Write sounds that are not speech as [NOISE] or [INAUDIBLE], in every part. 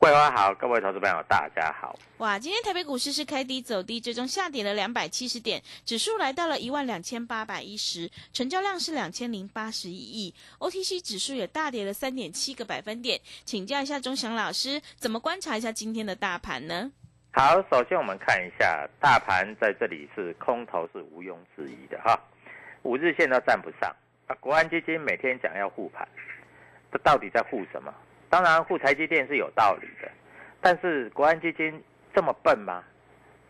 桂花好，各位投资朋友大家好。哇，今天台北股市是开低走低，最终下跌了两百七十点，指数来到了一万两千八百一十，成交量是两千零八十一亿，OTC 指数也大跌了三点七个百分点。请教一下钟祥老师，怎么观察一下今天的大盘呢？好，首先我们看一下大盘在这里是空头是毋庸置疑的哈，五日线都站不上啊。国安基金每天讲要护盘，这到底在护什么？当然护台积电是有道理的，但是国安基金这么笨吗？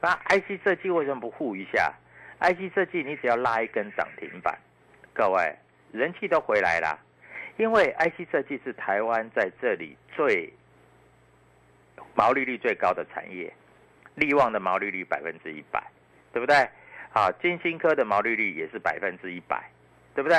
那 IC 设计为什么不护一下？IC 设计你只要拉一根涨停板，各位人气都回来了，因为 IC 设计是台湾在这里最毛利率最高的产业，力旺的毛利率百分之一百，对不对？好，金星科的毛利率也是百分之一百，对不对？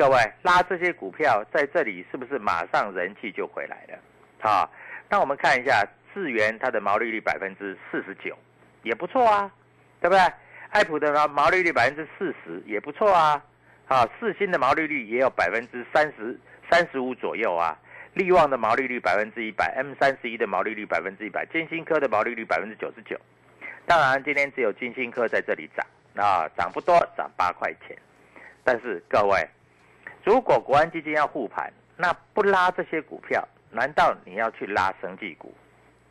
各位拉这些股票在这里是不是马上人气就回来了？啊，那我们看一下智源它的毛利率百分之四十九，也不错啊，对不对？爱普的毛毛利率百分之四十也不错啊，啊，四星的毛利率也有百分之三十三十五左右啊，力旺的毛利率百分之一百，M 三十一的毛利率百分之一百，金星科的毛利率百分之九十九。当然今天只有金星科在这里涨，啊，涨不多，涨八块钱，但是各位。如果国安基金要护盘，那不拉这些股票，难道你要去拉生技股？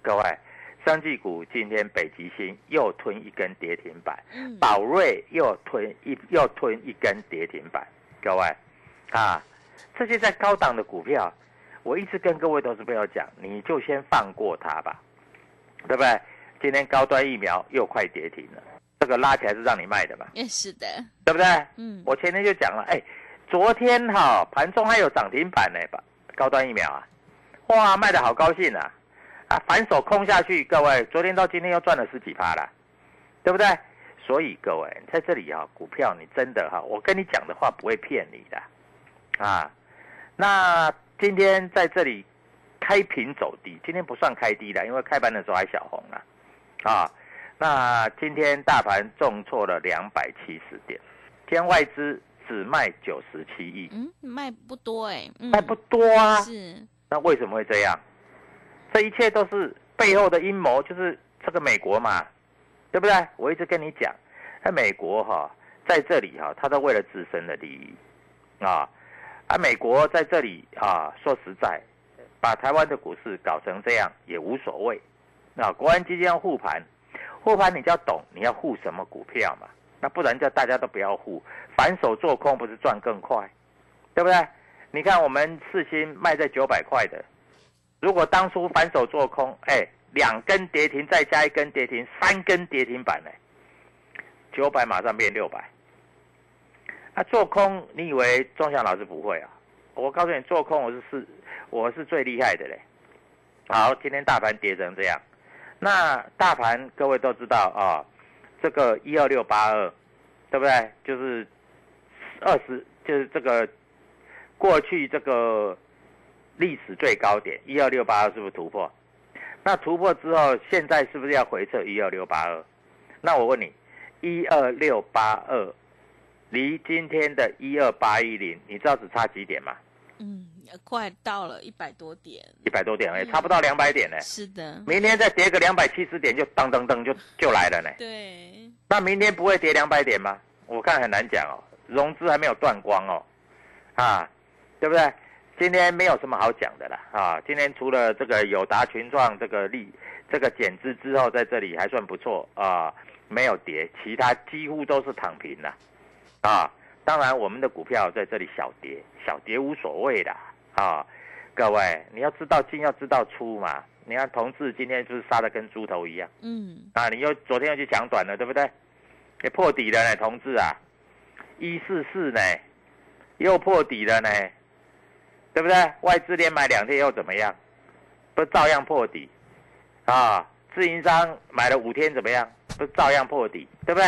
各位，生技股今天北极星又吞一根跌停板，宝瑞又吞一又吞一根跌停板。各位，啊，这些在高档的股票，我一直跟各位投资朋友讲，你就先放过它吧，对不对？今天高端疫苗又快跌停了，这个拉起来是让你卖的嘛？也 [LAUGHS] 是的，对不对？嗯，我前天就讲了，哎。昨天哈盘中还有涨停板呢，高端疫苗啊，哇卖的好高兴啊，啊反手空下去，各位昨天到今天又赚了十几趴了，对不对？所以各位在这里啊，股票你真的哈，我跟你讲的话不会骗你的，啊，那今天在这里开平走低，今天不算开低的，因为开盘的时候还小红啊，啊，那今天大盘重挫了两百七十点，天外资。只卖九十七亿，嗯，卖不多哎，卖不多啊，是，那为什么会这样？这一切都是背后的阴谋，就是这个美国嘛，对不对？我一直跟你讲，那美国哈在这里哈，他都为了自身的利益啊，啊，美国在这里啊，说实在，把台湾的股市搞成这样也无所谓。那国安基金要护盘，护盘你就要懂你要护什么股票嘛。那不然叫大家都不要护，反手做空不是赚更快，对不对？你看我们四星卖在九百块的，如果当初反手做空，哎，两根跌停再加一根跌停，三根跌停板呢，九百马上变六百。那做空，你以为钟祥老师不会啊？我告诉你，做空我是是我是最厉害的嘞。好，今天大盘跌成这样，那大盘各位都知道啊，这个一二六八二，对不对？就是二十，就是这个过去这个历史最高点一二六八二是不是突破？那突破之后，现在是不是要回撤一二六八二？那我问你，一二六八二离今天的一二八一零，你知道只差几点吗？嗯，快到了一百多点，一百多点而已，差不到两百点呢。是的，明天再跌个两百七十点，就噔噔噔就就来了呢。对，那明天不会跌两百点吗？我看很难讲哦，融资还没有断光哦，啊，对不对？今天没有什么好讲的了，啊，今天除了这个友达群创这个利这个减资之后，在这里还算不错啊，没有跌，其他几乎都是躺平了，啊，当然我们的股票在这里小跌，小跌无所谓的啊，各位你要知道进要知道出嘛，你看同志今天就是杀的跟猪头一样，嗯，啊，你又昨天又去抢短了，对不对？也破底了呢，同志啊，一四四呢，又破底了呢。对不对？外资连买两天又怎么样？不照样破底啊？自营商买了五天怎么样？不照样破底？对不对？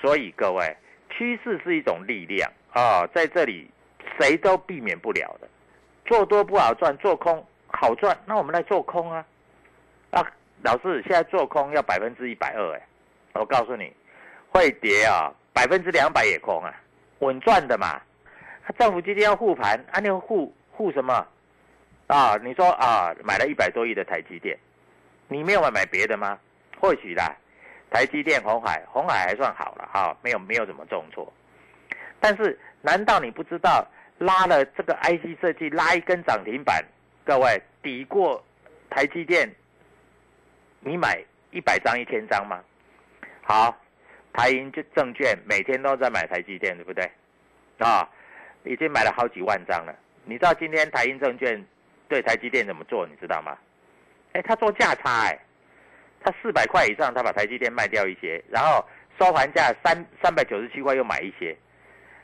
所以各位，趋势是一种力量啊，在这里谁都避免不了的。做多不好赚，做空好赚，那我们来做空啊！啊，老师，现在做空要百分之一百二哎，我告诉你，会跌啊，百分之两百也空啊，稳赚的嘛。政府今天要护盘，按钮护。护什么？啊，你说啊，买了一百多亿的台积电，你没有买买别的吗？或许啦，台积电、红海，红海还算好了哈，没有没有怎么重挫。但是，难道你不知道拉了这个 IC 设计拉一根涨停板，各位抵过台积电，你买一百张、一千张吗？好，台银就证券每天都在买台积电，对不对？啊，已经买了好几万张了。你知道今天台银证券对台积电怎么做？你知道吗？哎，他做价差，哎，他四百块以上，他把台积电卖掉一些，然后收盘价三三百九十七块又买一些，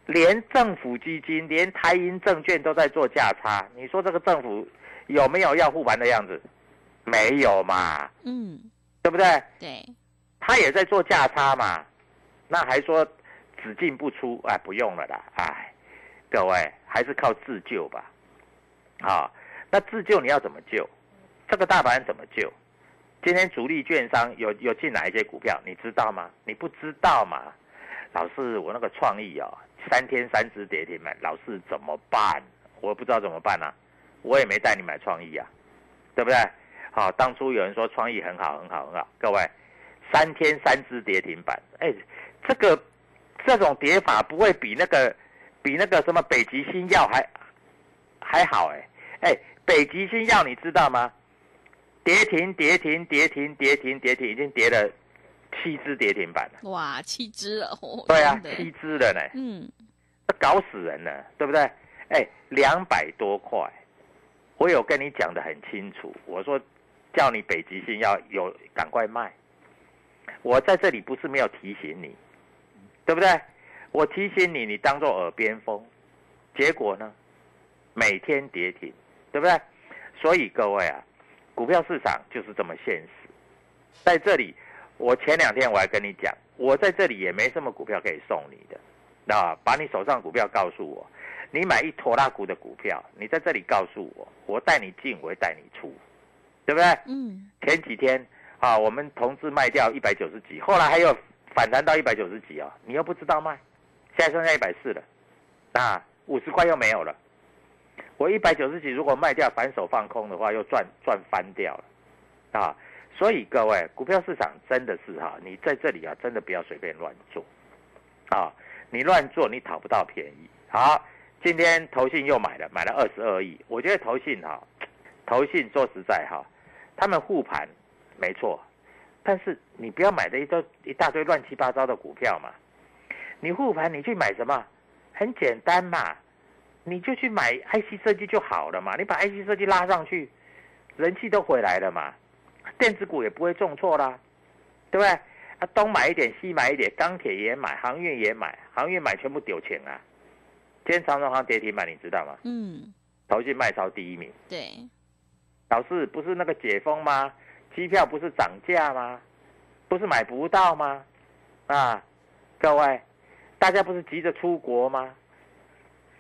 连政府基金、连台银证券都在做价差。你说这个政府有没有要护盘的样子？没有嘛？嗯，对不对？对，他也在做价差嘛，那还说只进不出，哎，不用了啦，哎。各位还是靠自救吧，啊，那自救你要怎么救？这个大盘怎么救？今天主力券商有有进哪一些股票？你知道吗？你不知道嘛？老师，我那个创意哦，三天三只跌停板，老师怎么办？我不知道怎么办啊，我也没带你买创意啊，对不对？好，当初有人说创意很好很好很好，各位，三天三只跌停板，哎，这个这种跌法不会比那个。比那个什么北极星药还还好哎哎，北极星药你知道吗？跌停跌停跌停跌停跌停，已经跌了七只跌停板了。哇，七只了！对啊，七只了呢。嗯，搞死人了，对不对？哎，两百多块，我有跟你讲的很清楚，我说叫你北极星要有赶快卖。我在这里不是没有提醒你，对不对？我提醒你，你当做耳边风，结果呢，每天跌停，对不对？所以各位啊，股票市场就是这么现实。在这里，我前两天我还跟你讲，我在这里也没什么股票可以送你的，那把你手上股票告诉我，你买一坨拉股的股票，你在这里告诉我，我带你进，我会带你出，对不对？嗯。前几天啊，我们同志卖掉一百九十几，后来还有反弹到一百九十几啊，你又不知道卖。现在剩下一百四了，那，五十块又没有了。我一百九十几，如果卖掉反手放空的话，又赚赚翻掉了，啊，所以各位，股票市场真的是哈，你在这里啊，真的不要随便乱做，啊，你乱做你讨不到便宜。好，今天投信又买了，买了二十二亿。我觉得投信哈，投信说实在哈，他们护盘没错，但是你不要买的一堆一大堆乱七八糟的股票嘛。你护盘，你去买什么？很简单嘛，你就去买 IC 设计就好了嘛。你把 IC 设计拉上去，人气都回来了嘛，电子股也不会重挫啦，对不对？啊，东买一点，西买一点，钢铁也买，航运也买，航运买全部丢钱啊，今天长荣行跌停板，你知道吗？嗯，投信卖超第一名。对，老师不是那个解封吗？机票不是涨价吗？不是买不到吗？啊，各位，大家不是急着出国吗？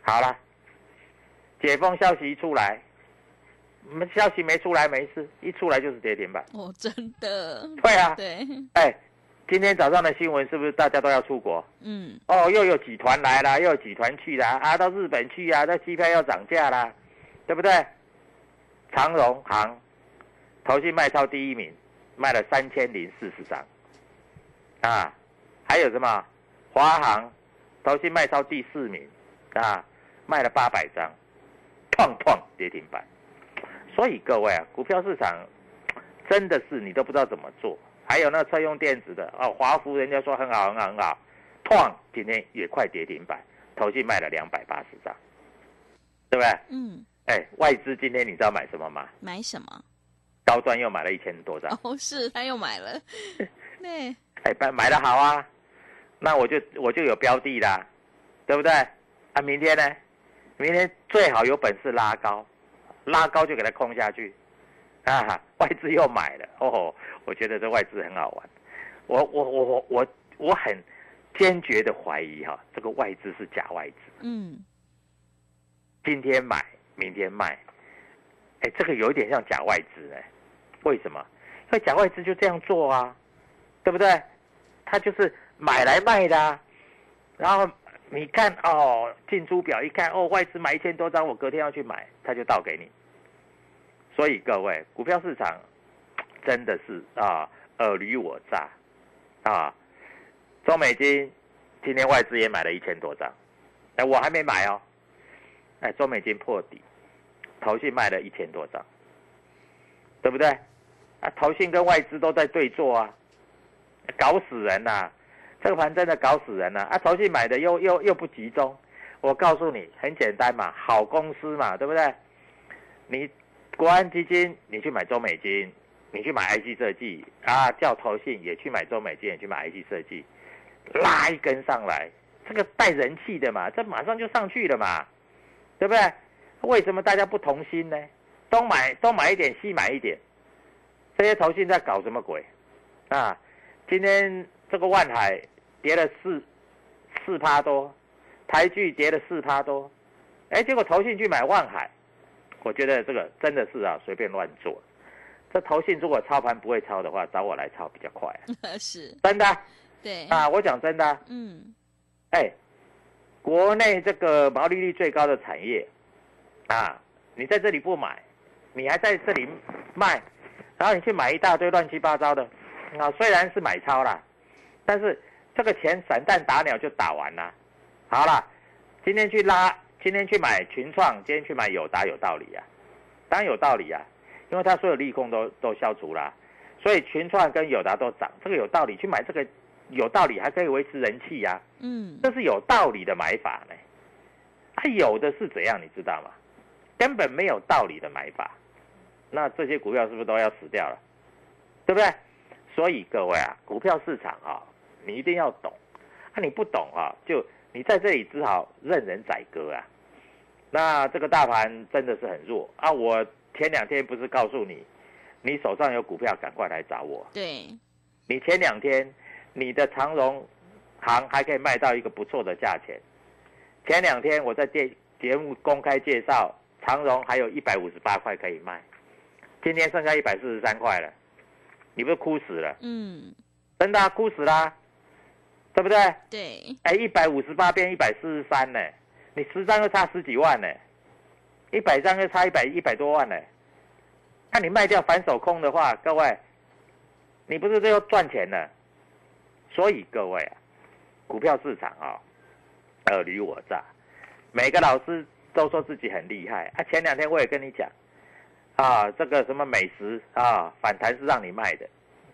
好了，解封消息一出来，我们消息没出来没事，一出来就是跌停板。哦，真的，对啊，对，哎，今天早上的新闻是不是大家都要出国？嗯，哦，又有几团来了，又有几团去啦，啊，到日本去啊，那机票要涨价啦，对不对？长荣行，投信卖超第一名，卖了三千零四十张，啊，还有什么？华航，投信卖超第四名，啊，卖了八百张，砰砰跌停板。所以各位啊，股票市场真的是你都不知道怎么做。还有那车用电子的哦，华孚人家说很好很好很好，砰，今天也快跌停板，投信卖了两百八十张，对不对？嗯，哎，外资今天你知道买什么吗？买什么？高端又买了一千多张，哦，是他又买了，[LAUGHS] 对，哎，买买的好啊，那我就我就有标的啦，对不对？啊，明天呢？明天最好有本事拉高，拉高就给它空下去，啊，[LAUGHS] 外资又买了，哦，我觉得这外资很好玩，我我我我我我很坚决的怀疑哈、这个外资是假外资，嗯，今天买，明天卖，哎，这个有一点像假外资哎，为什么？因为假外资就这样做啊，对不对？他就是买来卖的、啊，然后你看哦，进出表一看哦，外资买一千多张，我隔天要去买，他就倒给你。所以各位，股票市场真的是啊，尔虞我诈啊。中美金今天外资也买了一千多张，哎，我还没买哦。哎，中美金破底，投信卖了一千多张，对不对？啊，投信跟外资都在对坐啊，搞死人呐、这个盘真的搞死人呐、啊！投信买的又又又不集中，我告诉你，很简单嘛，好公司嘛，对不对？你国安基金，你去买中美金，你去买 IC 设计啊，叫投信也去买中美金，也去买 IC 设计，拉一根上来，这个带人气的嘛，这马上就上去了嘛，对不对？为什么大家不同心呢？东买东买一点，西买一点，这些投信在搞什么鬼啊？今天这个万海跌了四四趴多，台剧跌了四趴多，哎，结果投信去买万海，我觉得这个真的是啊，随便乱做。这投信如果操盘不会操的话，找我来操比较快、啊，[LAUGHS] 是，真的对，啊！我讲真的啊，嗯，哎，国内这个毛利率最高的产业啊，你在这里不买，你还在这里卖，然后你去买一大堆乱七八糟的啊，虽然是买超啦，但是这个钱散弹打鸟就打完了。好了，今天去拉，今天去买群创，今天去买友达有道理啊，当然有道理啊，因为它所有利空都都消除啦，所以群创跟友达都涨，这个有道理，去买这个有道理，还可以维持人气呀、嗯，这是有道理的买法呢。它有的是怎样，你知道吗？根本没有道理的买法，那这些股票是不是都要死掉了？对不对？所以各位啊，股票市场啊，你一定要懂。啊，你不懂啊，就你在这里只好任人宰割啊。那这个大盘真的是很弱啊！我前两天不是告诉你，你手上有股票，赶快来找我。对，你前两天你的长荣行还可以卖到一个不错的价钱。前两天我在电节目公开介绍，长荣还有一百五十八块可以卖，今天剩下一百四十三块了，你不是哭死了？嗯，真的、啊、哭死啦、对不对？对，哎，一百五十八变一百四十三呢，你十张就差十几万呢，一百张就差一百一百多万呢。那你卖掉反手空的话，各位，你不是最后赚钱了？所以各位啊，股票市场啊、尔虞我诈，每个老师都说自己很厉害啊。前两天我也跟你讲，啊，这个什么美食啊，反弹是让你卖的，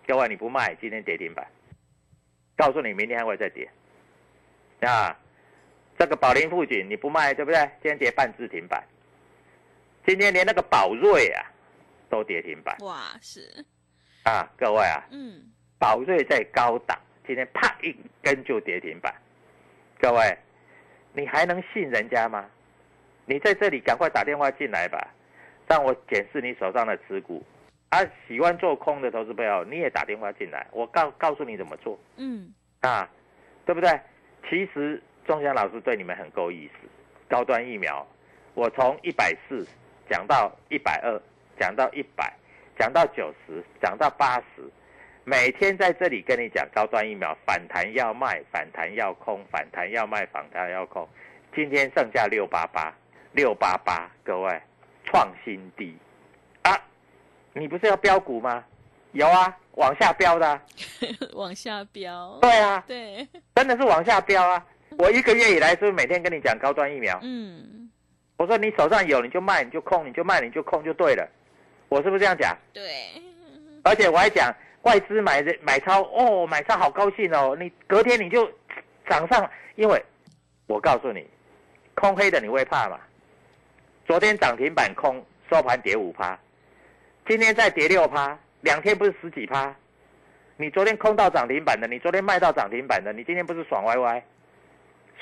各位你不卖，今天跌停板。告诉你，明天还会再跌。啊，这个宝林富锦你不卖，对不对？今天跌半只停板。今天连那个宝瑞啊都跌停板哇，是，啊，各位啊，嗯，宝瑞在高档，今天啪一根就跌停板。各位，你还能信人家吗？你在这里赶快打电话进来吧，让我检视你手上的持股。啊，喜欢做空的投资朋友，你也打电话进来，我告告诉你怎么做嗯，啊，对不对？其实钟祥老师对你们很够意思，高端疫苗，我从一百四讲到一百二，讲到一百，讲到九十，讲到八十，每天在这里跟你讲高端疫苗反弹要卖，反弹要空，反弹要卖，反弹要空。今天剩下六八八，六八八，各位创新低啊！你不是要标股吗？有啊，往下标的啊、[LAUGHS] 往下飙。对啊，对，真的是往下标啊！[LAUGHS] 我一个月以来是不是每天跟你讲高端疫苗？嗯，我说你手上有你就卖，你就空，你就卖，你就空就对了。我是不是这样讲？对，而且我还讲外资买的买超哦，买超好高兴哦，你隔天你就涨上，因为我告诉你，空黑的你会怕吗？昨天涨停板空，收盘跌五趴，今天再跌六趴，两天不是十几趴？你昨天空到涨停板的，你昨天卖到涨停板的，你今天不是爽歪歪？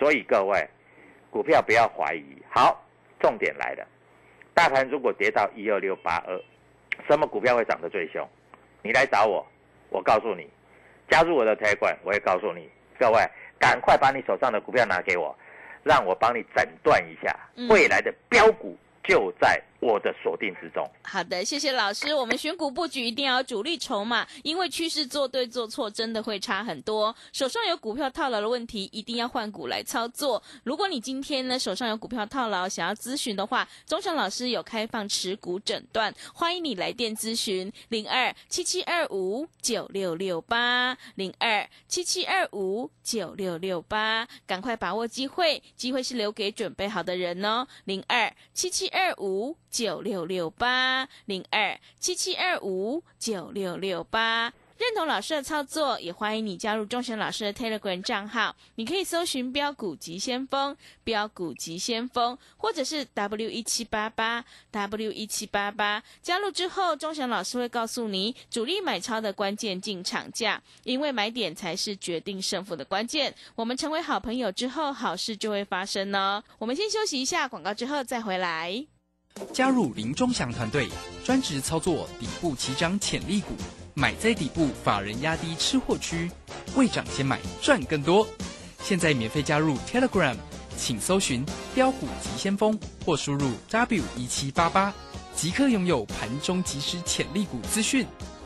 所以各位，股票不要怀疑。好，重点来了，大盘如果跌到一二六八二，什么股票会涨得最凶？你来找我，我告诉你，加入我的推管，我也告诉你。各位，赶快把你手上的股票拿给我，让我帮你诊断一下嗯未来的标股就在我的锁定之中。好的，谢谢老师。我们选股布局一定要主力筹码，因为趋势做对做错真的会差很多。手上有股票套牢的问题，一定要换股来操作。如果你今天呢手上有股票套牢，想要咨询的话，钟祥老师有开放持股诊断，欢迎你来电咨询零二七七二五九六六八零二七七二五九六六八，赶快把握机会，机会是留给准备好的人哦。零二七七二五九六六八零二七七二五九六六八。认同老师的操作，也欢迎你加入钟神老师的 Telegram 账号。你可以搜寻“标股急先锋”、“标股急先锋”，或者是 W 一七八八 W 一七八八。加入之后，钟神老师会告诉你主力买超的关键进场价，因为买点才是决定胜负的关键。我们成为好朋友之后，好事就会发生哦。我们先休息一下广告，之后再回来。加入林忠祥团队，专职操作底部起涨潜力股，买在底部，法人压低吃货区，未涨先买赚更多。现在免费加入 Telegram，请搜寻“标股急先锋”或输入 W 一七八八，即刻拥有盘中即时潜力股资讯。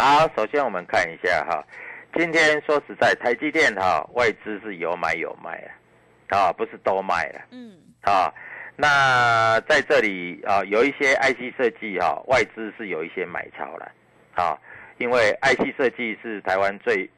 好，首先我们看一下哈，今天说实在，台积电哈外资是有买有卖啊，啊不是都卖了嗯啊。那在这里啊，有一些 IC 设计哈，外资是有一些买超了啊，因为 IC 设计是台湾最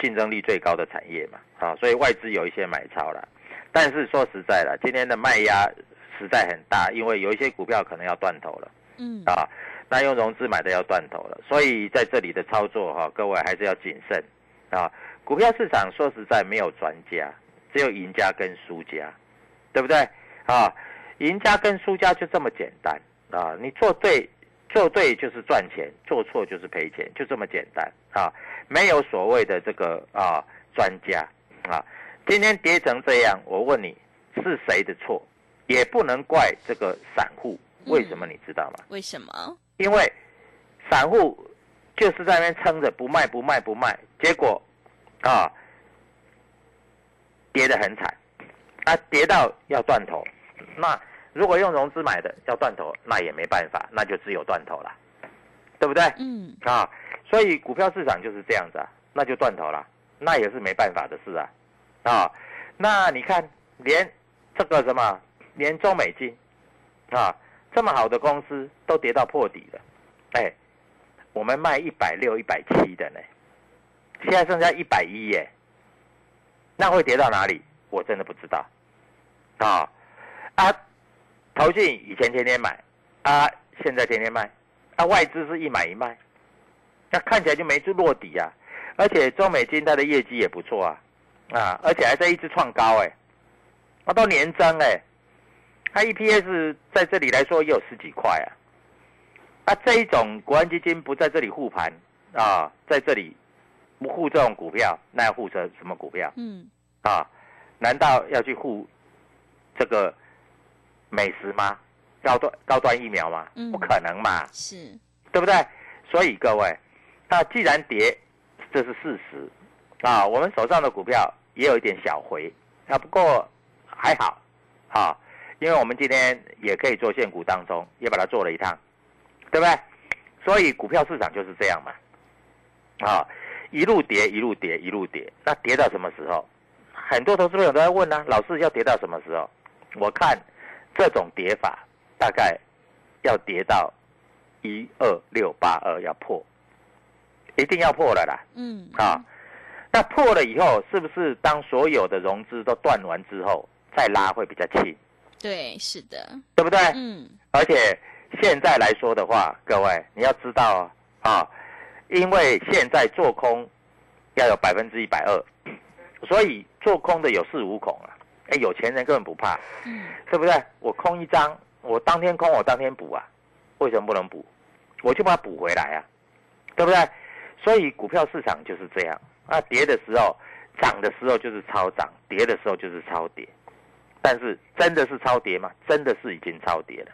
竞争力最高的产业嘛，啊，所以外资有一些买超了。但是说实在的，今天的卖压实在很大，因为有一些股票可能要断头了。嗯啊，那用融资买的要断头了，所以在这里的操作哈、各位还是要谨慎啊。股票市场说实在没有专家，只有赢家跟输家，对不对啊？赢家跟输家就这么简单啊！你做对，做对就是赚钱，做错就是赔钱，就这么简单啊！没有所谓的这个啊专家啊。今天跌成这样，我问你是谁的错？也不能怪这个散户，为什么你知道吗？为什么？因为散户就是在那边撑着不卖不卖不卖，结果啊跌得很惨，啊跌到要断头，那如果用融资买的要断头，那也没办法，那就只有断头了，对不对？嗯。啊，所以股票市场就是这样子啊，那就断头了，那也是没办法的事啊，啊，那你看连这个什么，连中美金啊这么好的公司都跌到破底了，哎，我们卖一百六、一百七的呢，现在剩下一百一耶，那会跌到哪里？我真的不知道，啊，啊，投信以前天天买，啊，现在天天卖，啊，外资是一买一卖，那看起来就没做落底啊。而且中美金它的业绩也不错啊，啊，而且还在一直创高哎，啊，到年增哎，它 EPS 在这里来说也有十几块啊。啊，这一种国安基金不在这里护盘啊，在这里不护这种股票，那要护着什么股票？嗯，啊，难道要去护这个美食吗？高端高端疫苗吗？嗯不可能嘛，是，对不对？所以各位，那既然跌，这是事实啊。我们手上的股票也有一点小回啊，不过还好啊，因为我们今天也可以做现股当中，也把它做了一趟，对不对？所以股票市场就是这样嘛，啊，一路跌，一路跌，一路跌，那跌到什么时候？很多投资朋友都在问呢、老师要跌到什么时候？我看这种跌法大概要跌到一二六八二要破，一定要破了啦嗯，啊！那破了以后，是不是当所有的融资都断完之后再拉会比较轻，对，是的，对不对？嗯，而且现在来说的话，各位你要知道啊，因为现在做空要有百分之一百二，所以做空的有恃无恐啊。哎，有钱人根本不怕，嗯，对不对？我空一张，我当天空，我当天补啊。为什么不能补？我就把它补回来啊，对不对？所以股票市场就是这样啊，跌的时候涨的时候就是超涨，跌的时候就是超跌。但是真的是超跌吗？真的是已经超跌了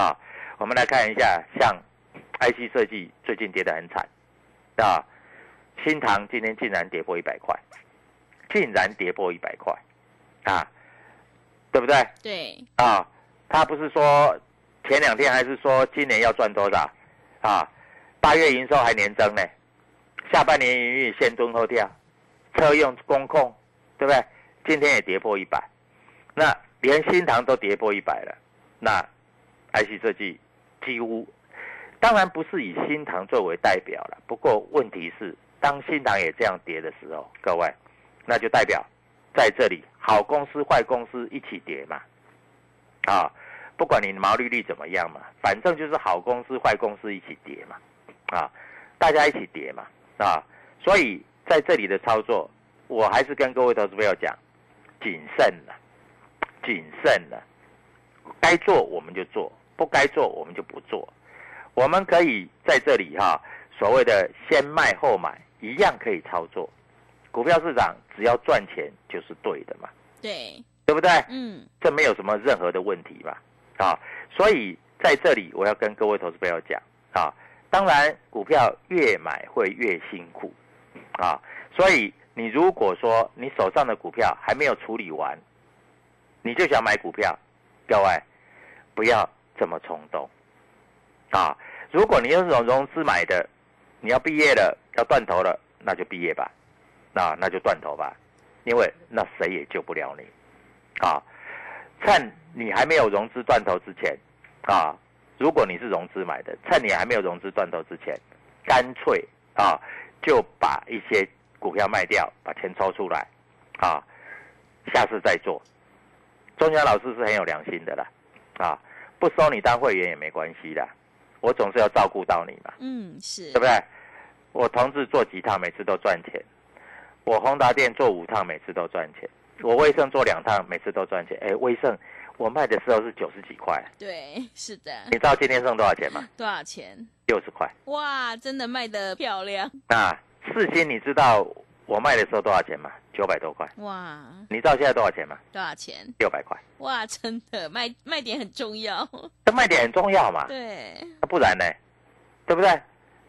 啊！我们来看一下，像 IC 设计最近跌得很惨啊，新塘今天竟然跌破一百块，竟然跌破一百块啊，对不对？对，啊，他不是说前两天还是说今年要赚多少啊？八月营收还年增呢，下半年营运先蹲后跳，车用工控，对不对？今天也跌破一百，那连新塘都跌破一百了，那 IC 设计几乎，当然不是以新塘作为代表了，不过问题是，当新塘也这样跌的时候，各位，那就代表在这里好公司坏公司一起跌嘛，啊，不管你毛利率怎么样嘛，反正就是好公司坏公司一起跌嘛，啊，大家一起跌嘛，啊，所以在这里的操作，我还是跟各位投资朋友讲，谨慎了，谨慎了，该做我们就做，不该做我们就不做，我们可以在这里哈、所谓的先卖后买，一样可以操作，股票市场只要赚钱就是对的嘛，对，对不对？嗯，这没有什么任何的问题吧？啊，所以在这里我要跟各位投资朋友讲啊，当然股票越买会越辛苦啊，所以你如果说你手上的股票还没有处理完，你就想买股票，各位不要这么冲动啊！如果你用这种融资买的，你要毕业了要断头了，那就毕业吧，那那就断头吧，因为那谁也救不了你啊！趁你还没有融资断头之前，啊，如果你是融资买的，趁你还没有融资断头之前，干脆啊就把一些股票卖掉，把钱抽出来，啊，下次再做。中江老师是很有良心的啦，啊，不收你当会员也没关系的，我总是要照顾到你嘛，嗯，是对不，对？我同志做几趟，每次都赚钱；我宏达店做五趟，每次都赚钱；我威盛做两趟，每次都赚钱。哎，威盛我卖的时候是九十几块，对，[LAUGHS] 是的你，知道今天剩多少钱吗？多少钱？六十块。哇，真的卖的漂亮，那四星你知道我卖的时候多少钱嘛？九百多块。哇，你知道现在多少钱吗？多少钱？六百块。哇，真的卖卖点很重要，这卖点很重要嘛，对，那不然呢？对不对？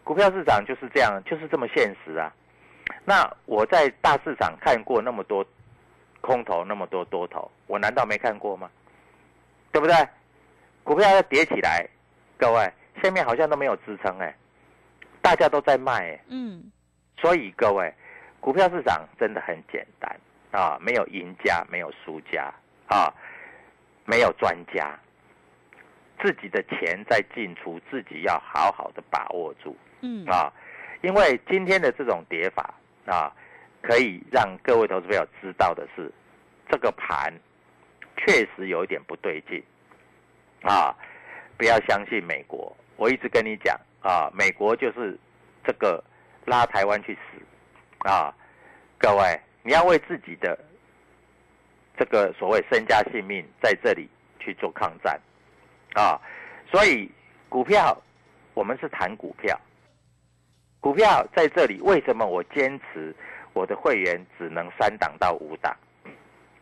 股票市场就是这样，就是这么现实啊。那我在大市场看过那么多空头，那么多多头，我难道没看过吗？对不对？股票要跌起来，各位下面好像都没有支撑哎，大家都在卖哎，嗯，所以各位，股票市场真的很简单啊，没有赢家，没有输家啊，没有专家，自己的钱在进出，自己要好好的把握住嗯，啊，因为今天的这种跌法啊，可以让各位投资朋友知道的是，这个盘确实有一点不对劲啊！不要相信美国，我一直跟你讲啊，美国就是这个拉台湾去死啊！各位，你要为自己的这个所谓身家性命在这里去做抗战啊！所以股票，我们是谈股票，股票在这里为什么我坚持我的会员只能三档到五档？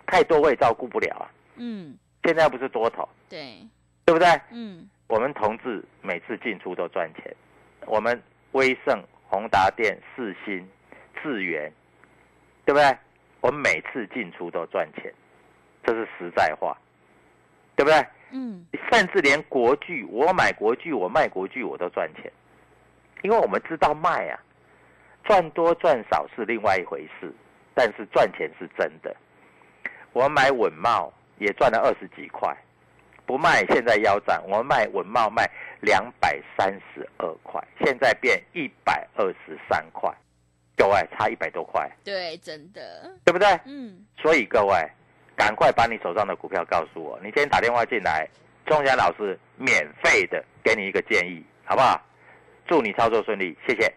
太多我也照顾不了啊！嗯，现在不是多头，对，对不对？嗯，我们同志每次进出都赚钱，我们威盛、宏达电、四新、智源，对不对？我们每次进出都赚钱，这是实在话，对不对？嗯，甚至连国剧，我买国剧，我卖国剧，我都赚钱，因为我们知道卖啊，赚多赚少是另外一回事，但是赚钱是真的。我买稳茂也赚了二十几块，不卖现在腰斩，我卖稳茂卖两百三十二块，现在变一百二十三块，各位差一百多块，对，真的，对不对？嗯，所以各位，赶快把你手上的股票告诉我。你今天打电话进来，钟祥老师免费的给你一个建议，好不好？祝你操作顺利，谢谢。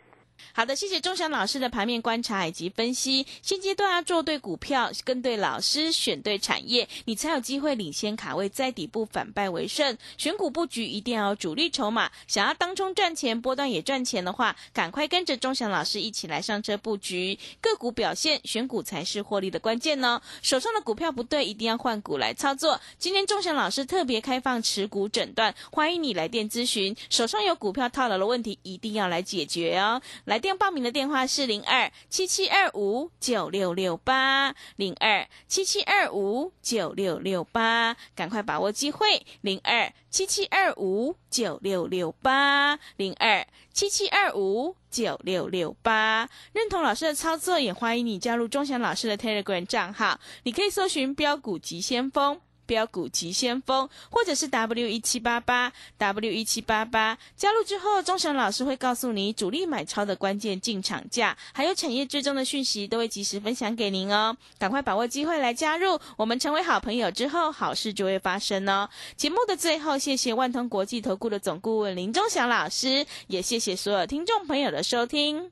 好的，谢谢钟祥老师的盘面观察以及分析。现阶段要做对股票，跟对老师，选对产业，你才有机会领先卡位，在底部反败为胜。选股布局一定要主力筹码，想要当中赚钱，波段也赚钱的话，赶快跟着钟祥老师一起来上车布局个股表现，选股才是获利的关键呢。手上的股票不对，一定要换股来操作。今天钟祥老师特别开放持股诊断，欢迎你来电咨询。手上有股票套牢的问题，一定要来解决哦。来电报名的电话是零二七七二五九六六八零二七七二五九六六八，赶快把握机会，零二七七二五九六六八零二七七二五九六六八。认同老师的操作，也欢迎你加入钟祥老师的 Telegram 账号，你可以搜寻标股急先锋。标股急先锋，或者是 W 一七八八 W 一七八八，加入之后，钟祥老师会告诉你主力买超的关键进场价，还有产业追踪的讯息，都会及时分享给您哦。赶快把握机会来加入，我们成为好朋友之后，好事就会发生哦。节目的最后，谢谢万通国际投顾的总顾问林钟祥老师，也谢谢所有听众朋友的收听。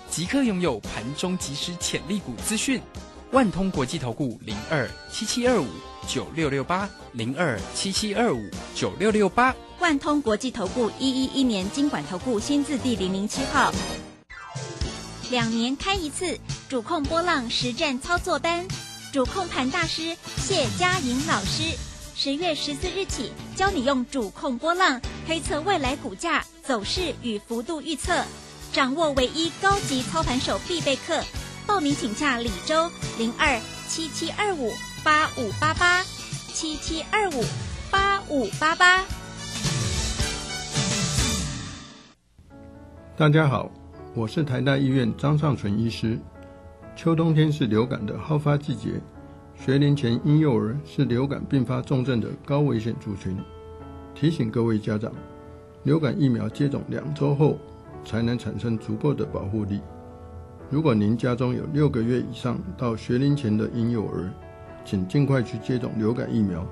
即刻拥有盘中即时潜力股资讯，万通国际投顾零二七七二五九六六八零二七七二五九六六八，万通国际投顾一一一年经管投顾新字第零零七号，两年开一次主控波浪实战操作班，主控盘大师谢佳莹老师，十月十四日起教你用主控波浪推测未来股价走势与幅度预测。掌握唯一高级操盘手必备课，报名请假李周零二七七二五八五八八七七二五八五八八。大家好，我是台大医院张尚存医师。秋冬天是流感的好发季节，学龄前婴幼儿是流感并发重症的高危险族群。提醒各位家长，流感疫苗接种两周后。才能产生足够的保护力。如果您家中有六个月以上到学龄前的婴幼儿，请尽快去接种流感疫苗。